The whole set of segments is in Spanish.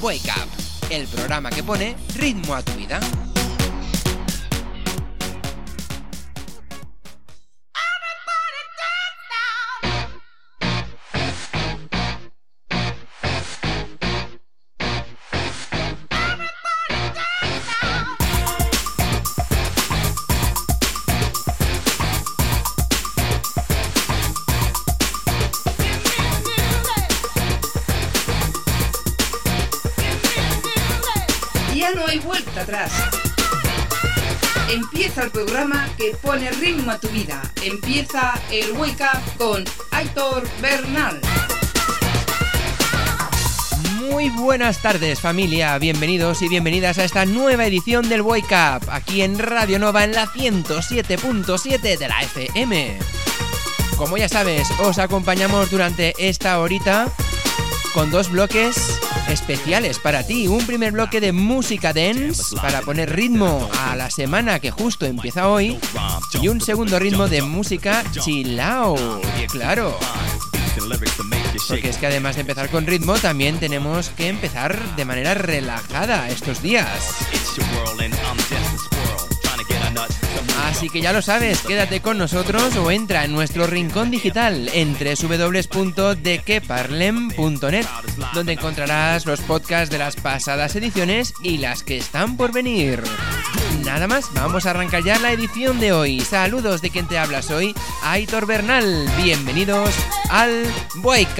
Wake Up, el programa que pone ritmo a tu vida. Que pone ritmo a tu vida. Empieza el Wake Up con Aitor Bernal. Muy buenas tardes familia, bienvenidos y bienvenidas a esta nueva edición del Wake Up, aquí en Radio Nova en la 107.7 de la FM. Como ya sabes, os acompañamos durante esta horita con dos bloques especiales para ti. Un primer bloque de música dance para poner ritmo a la semana que justo empieza hoy. Y un segundo ritmo de música chilao. Claro. Porque es que además de empezar con ritmo, también tenemos que empezar de manera relajada estos días. Así que ya lo sabes, quédate con nosotros o entra en nuestro rincón digital en www.dequeparlem.net, donde encontrarás los podcasts de las pasadas ediciones y las que están por venir. Nada más, vamos a arrancar ya la edición de hoy. Saludos de quien te hablas hoy, Aitor Bernal. Bienvenidos al Wake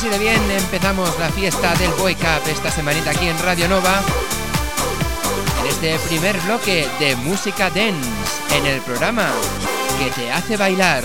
así de bien empezamos la fiesta del Wake Up esta semanita aquí en Radio Nova. En este primer bloque de música dance en el programa que te hace bailar.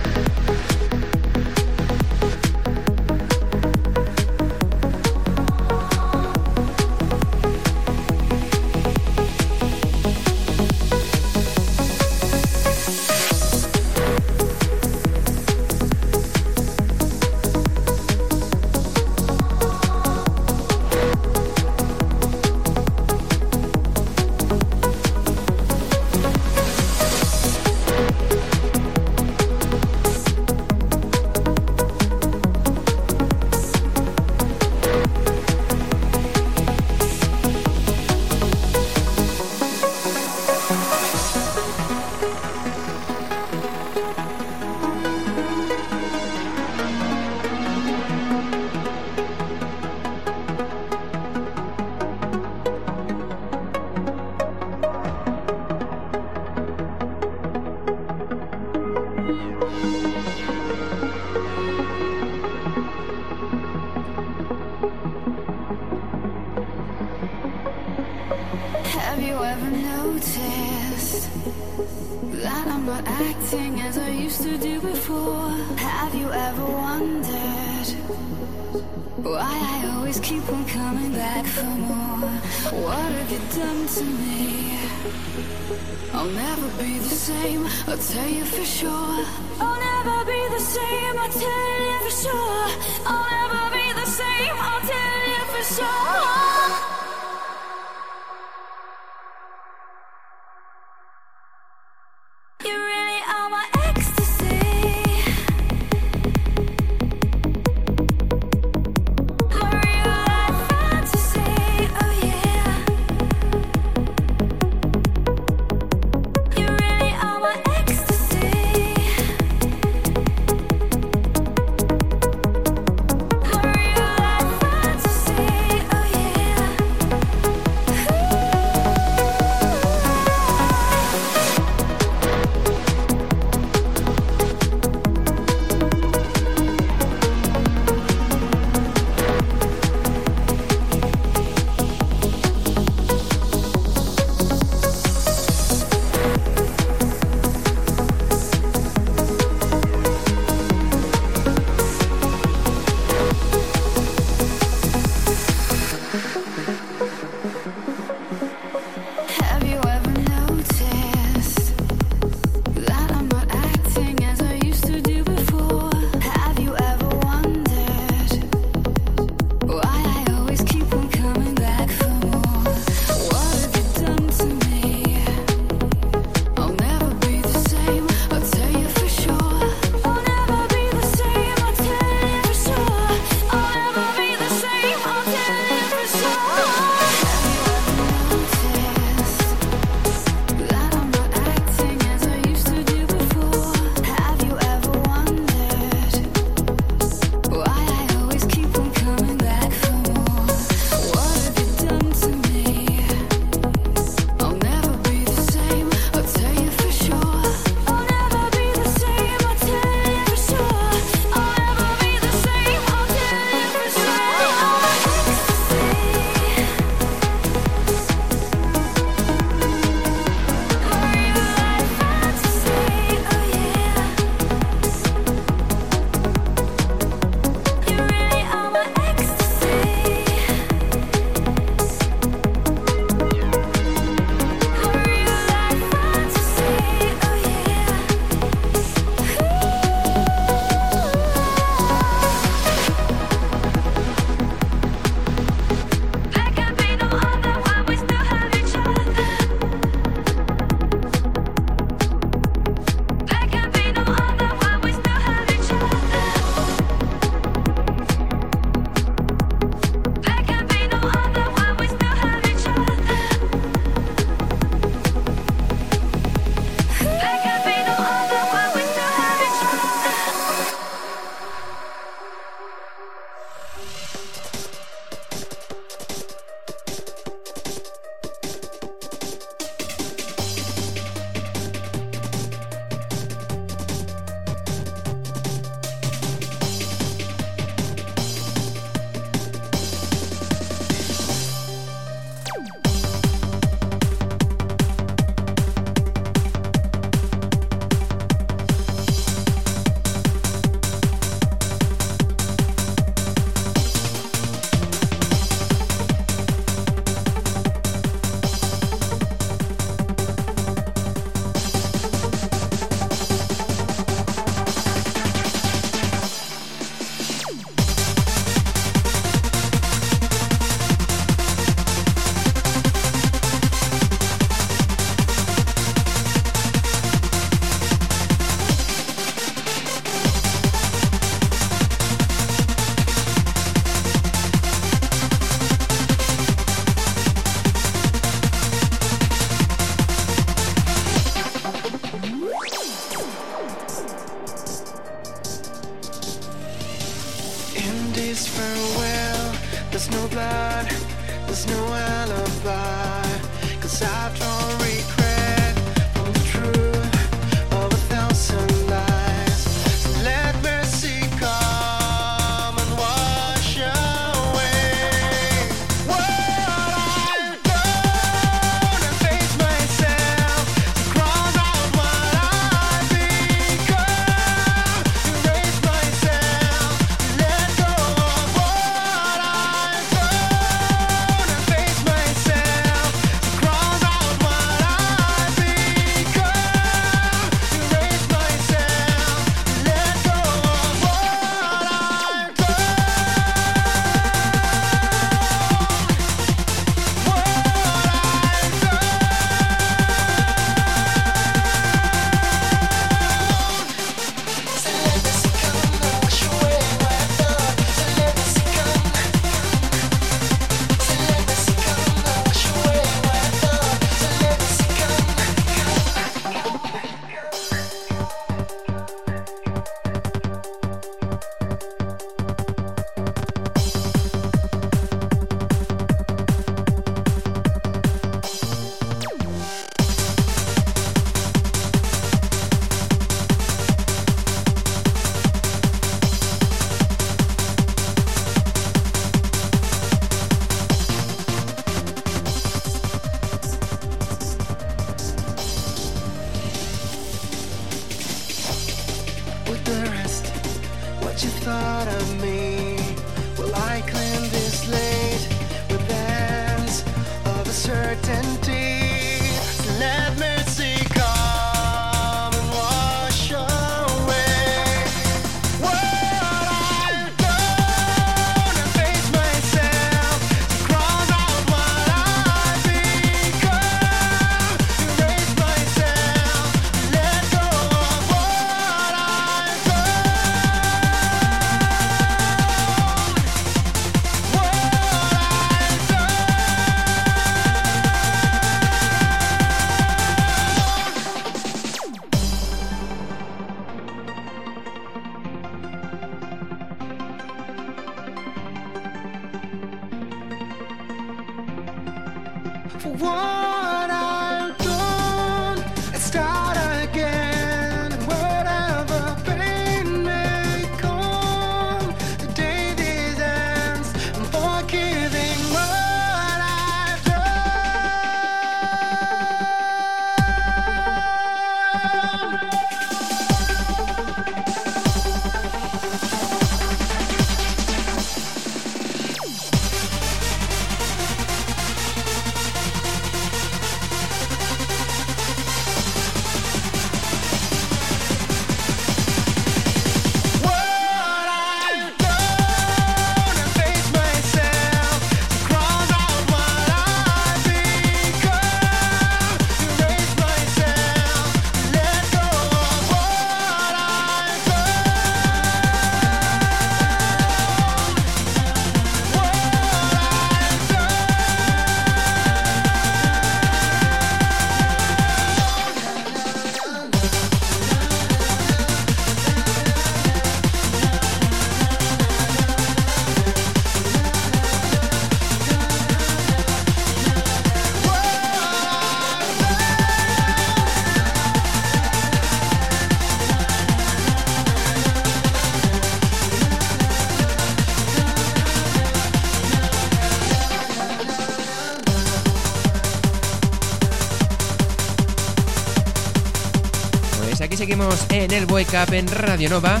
Wake en Radio Nova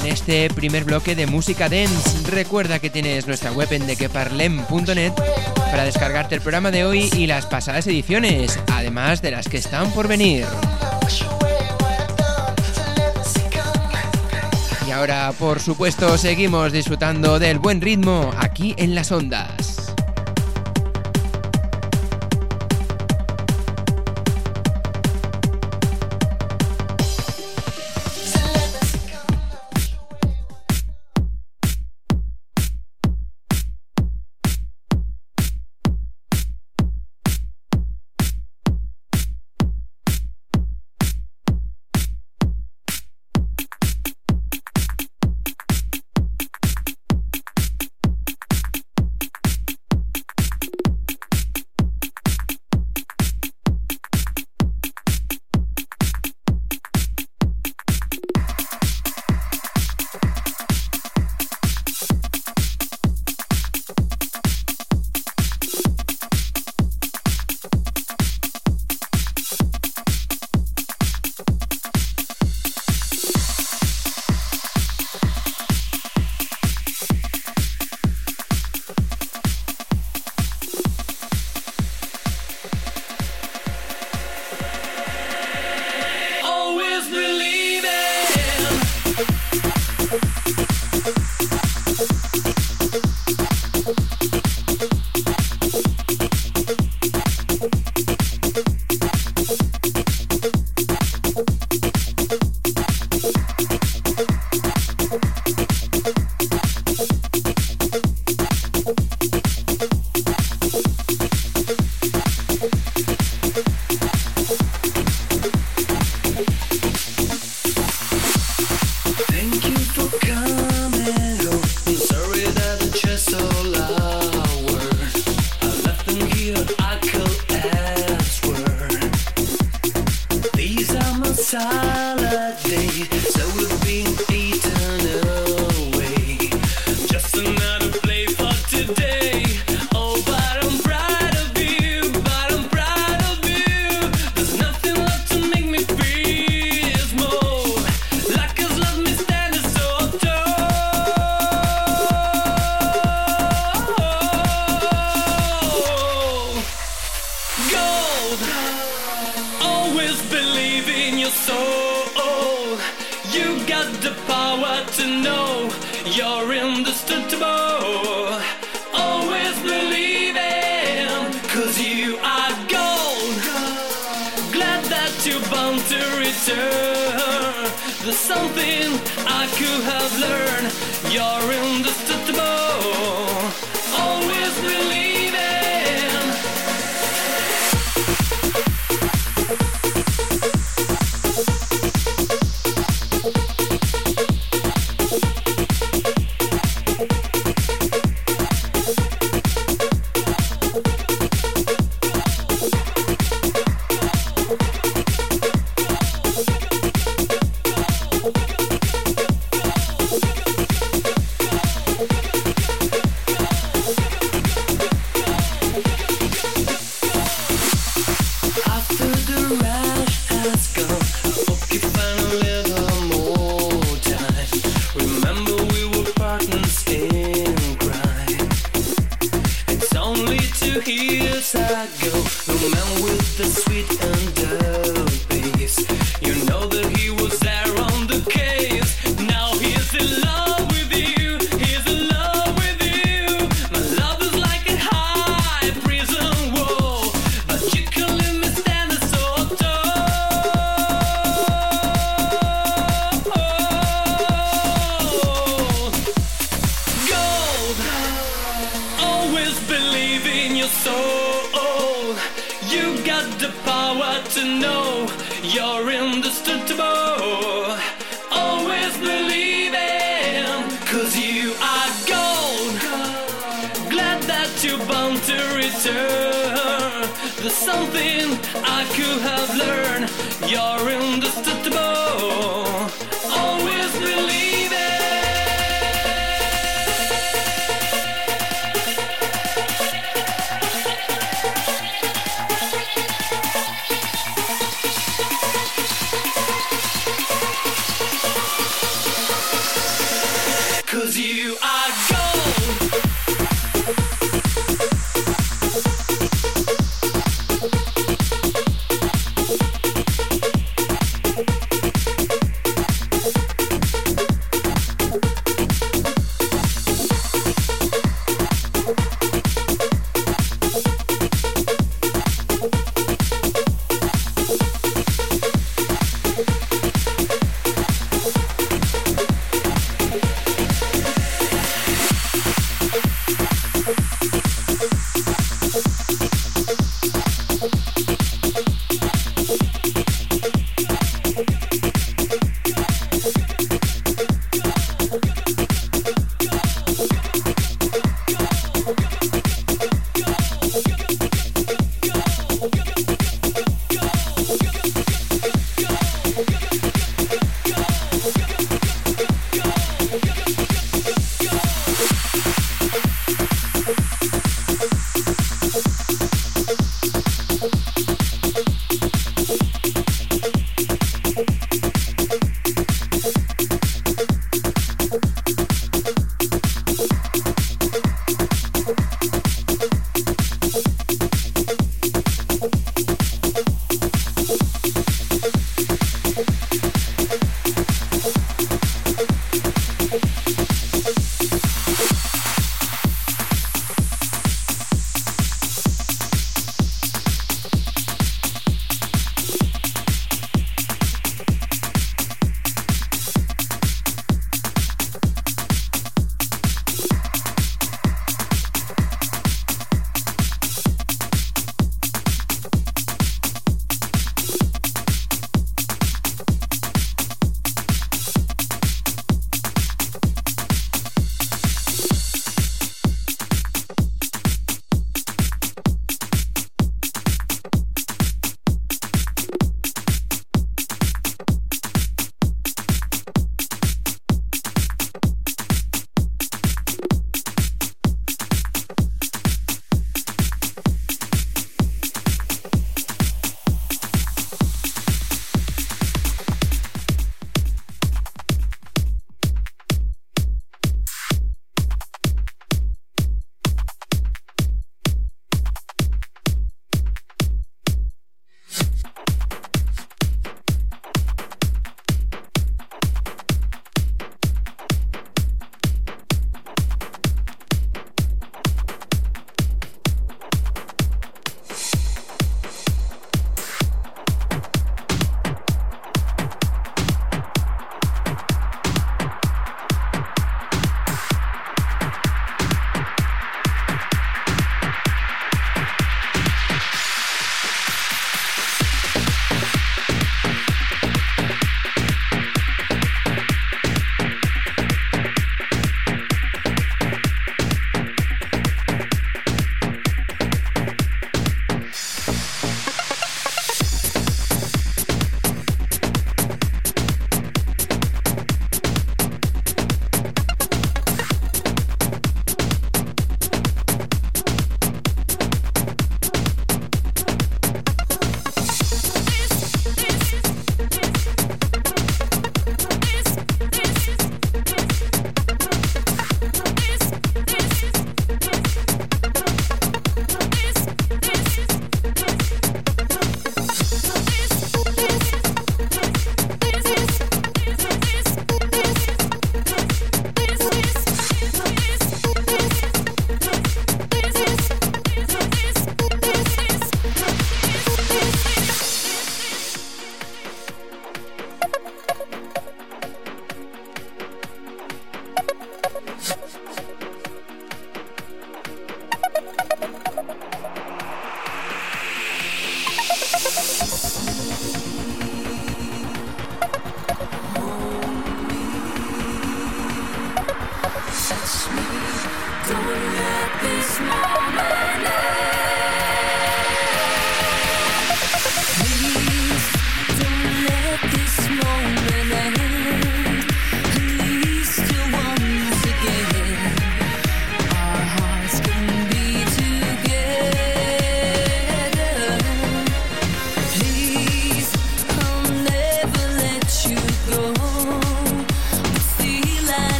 en este primer bloque de música dance. Recuerda que tienes nuestra web en dequeparlem.net para descargarte el programa de hoy y las pasadas ediciones, además de las que están por venir. Y ahora, por supuesto, seguimos disfrutando del buen ritmo aquí en las ondas.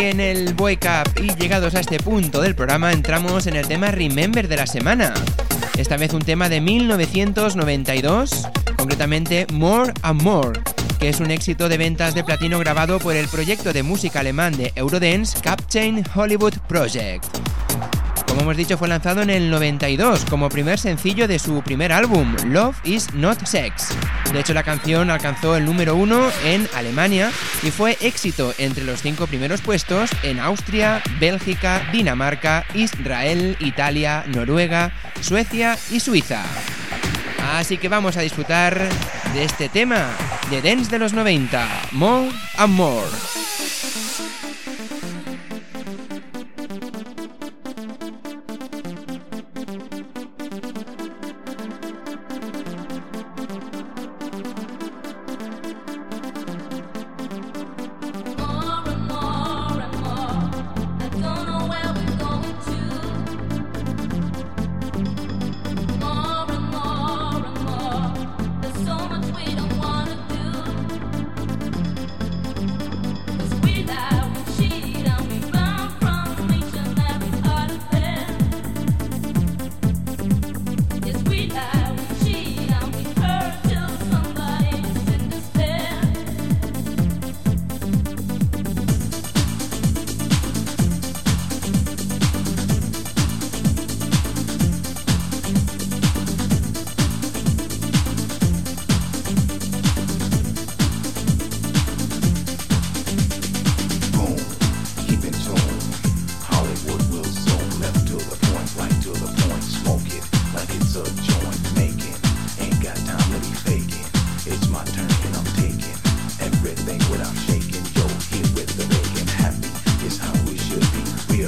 en el Wake Up y llegados a este punto del programa entramos en el tema Remember de la semana. Esta vez un tema de 1992, concretamente More and More, que es un éxito de ventas de platino grabado por el proyecto de música alemán de Eurodance Captain Hollywood Project como hemos dicho, fue lanzado en el 92 como primer sencillo de su primer álbum, Love is Not Sex. De hecho, la canción alcanzó el número uno en Alemania y fue éxito entre los cinco primeros puestos en Austria, Bélgica, Dinamarca, Israel, Italia, Noruega, Suecia y Suiza. Así que vamos a disfrutar de este tema de Dance de los 90, More and More.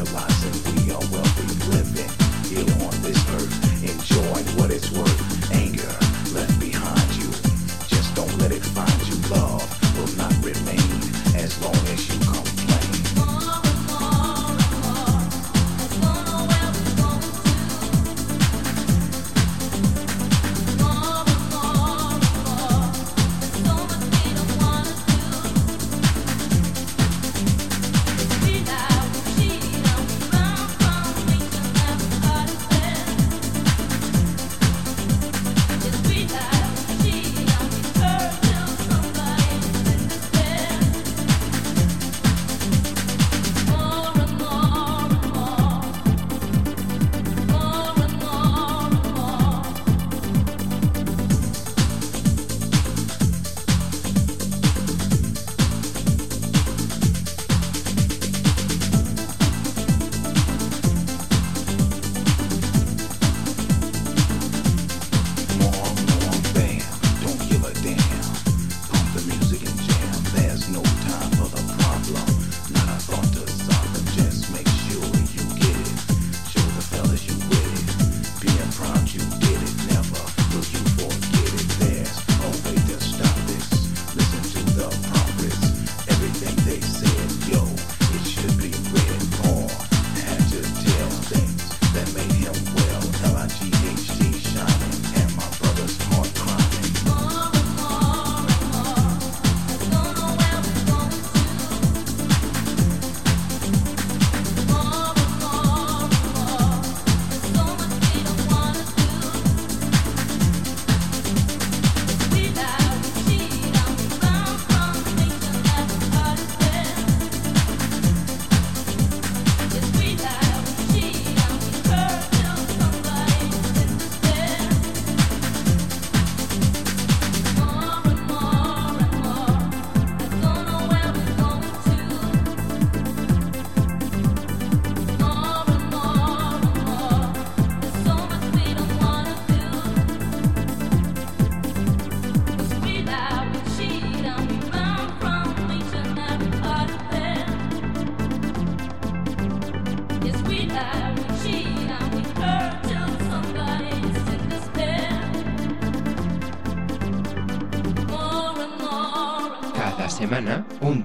realize.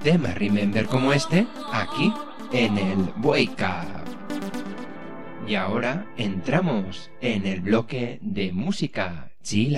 tema Remember como este aquí en el Wake Up. Y ahora entramos en el bloque de música Chill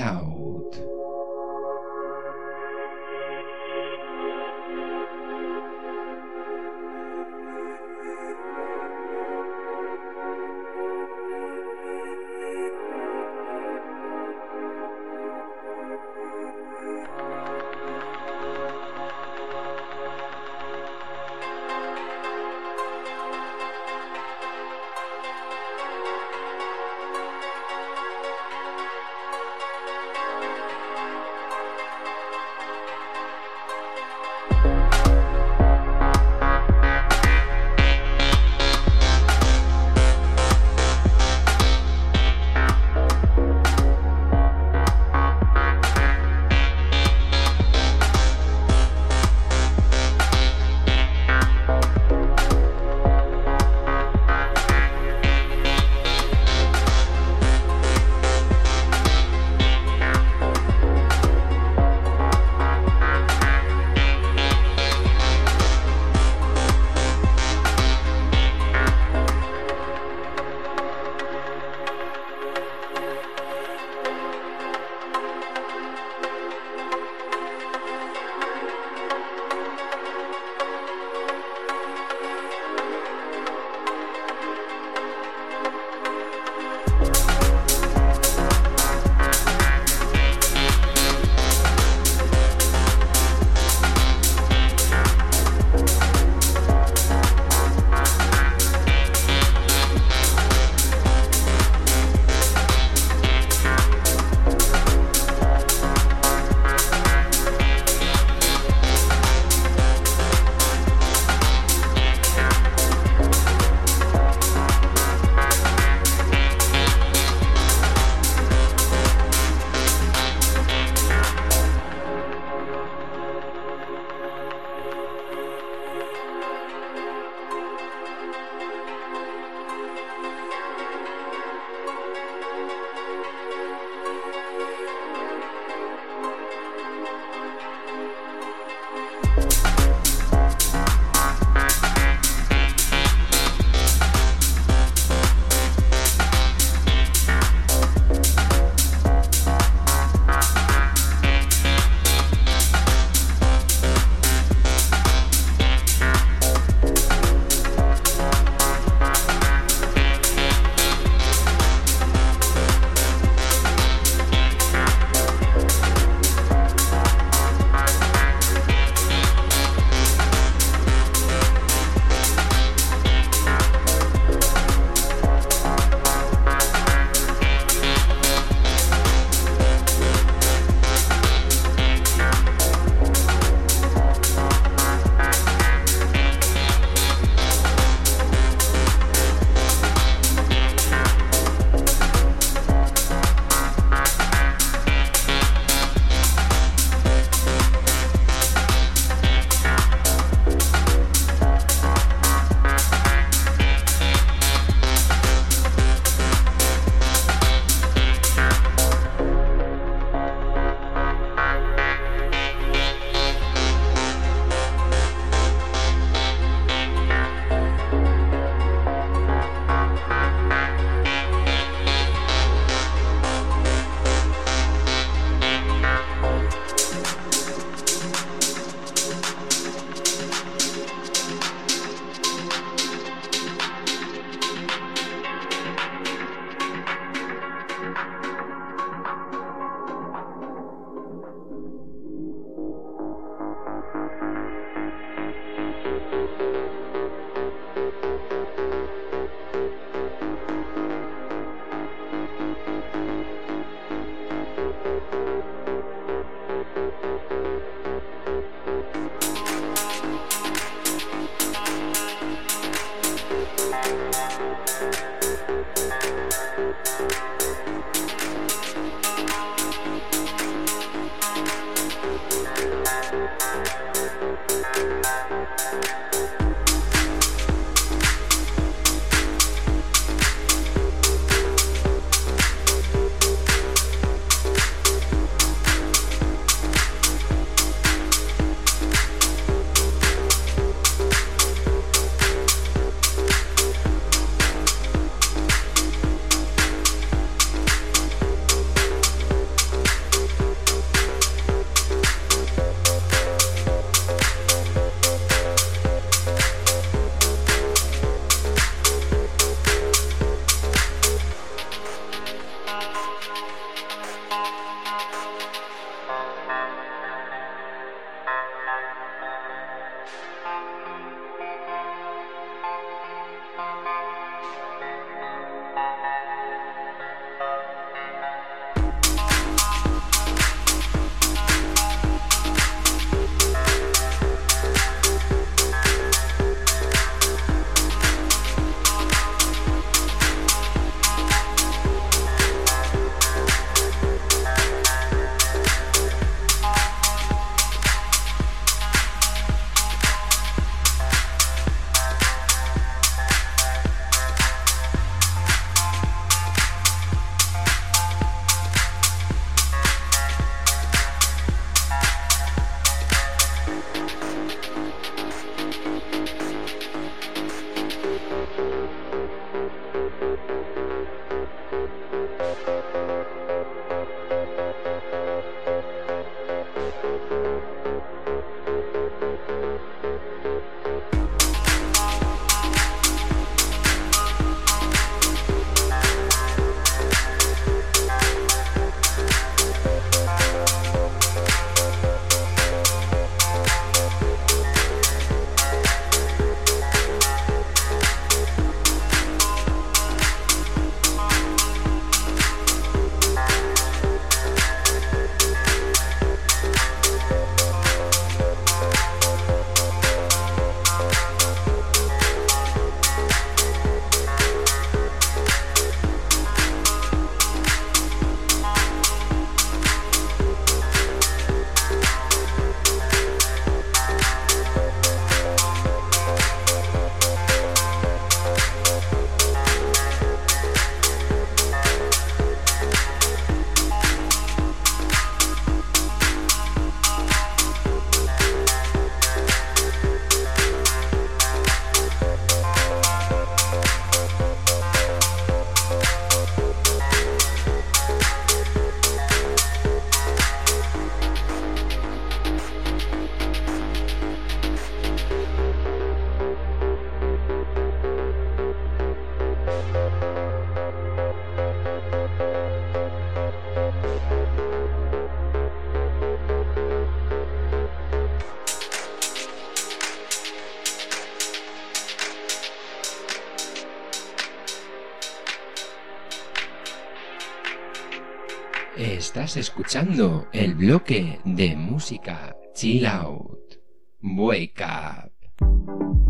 escuchando el bloque de música Chill Out. Wake Up.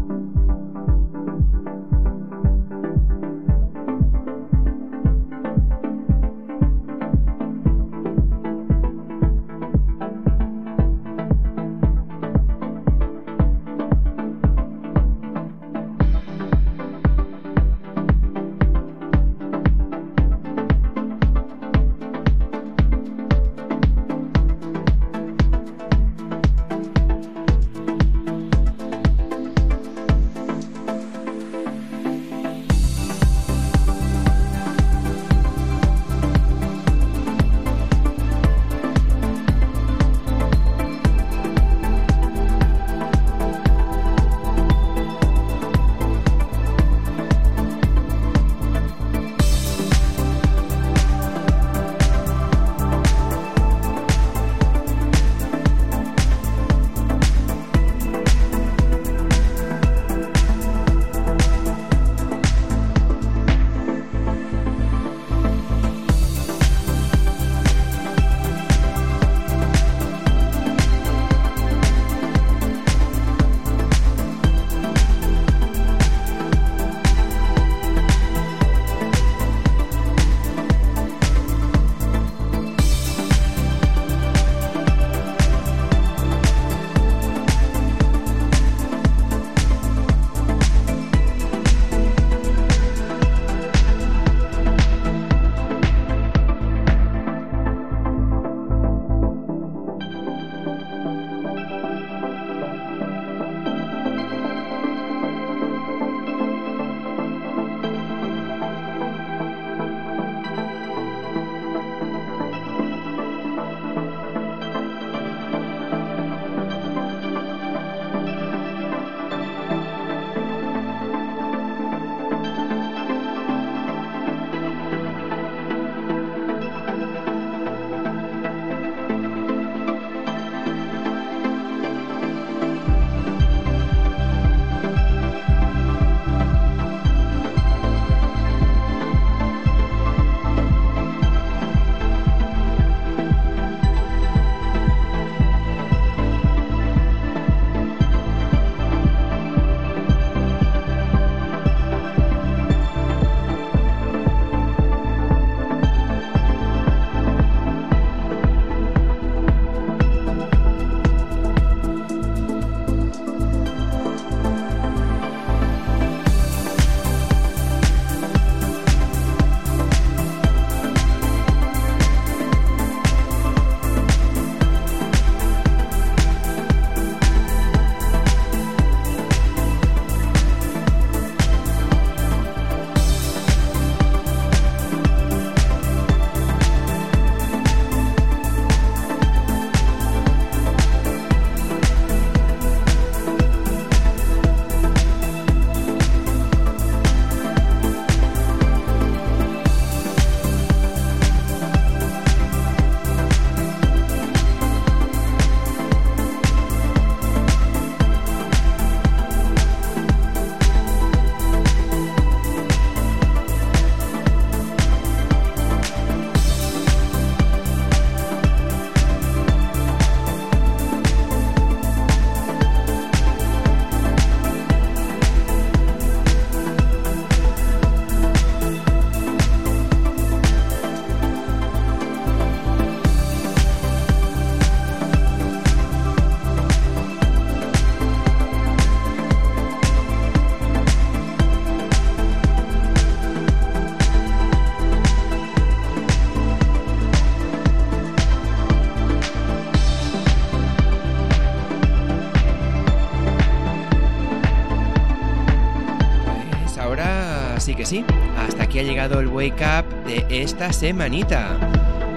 El Wake Up de esta semanita.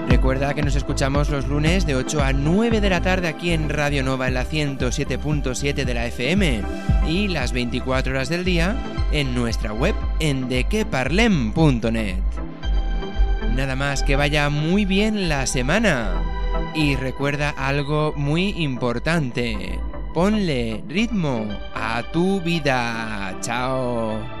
Recuerda que nos escuchamos los lunes de 8 a 9 de la tarde aquí en Radio Nova en la 107.7 de la FM y las 24 horas del día en nuestra web en dequeparlem.net. Nada más que vaya muy bien la semana. Y recuerda algo muy importante. Ponle ritmo a tu vida. Chao.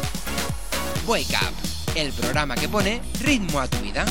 Wake Up, el programa que pone ritmo a tu vida.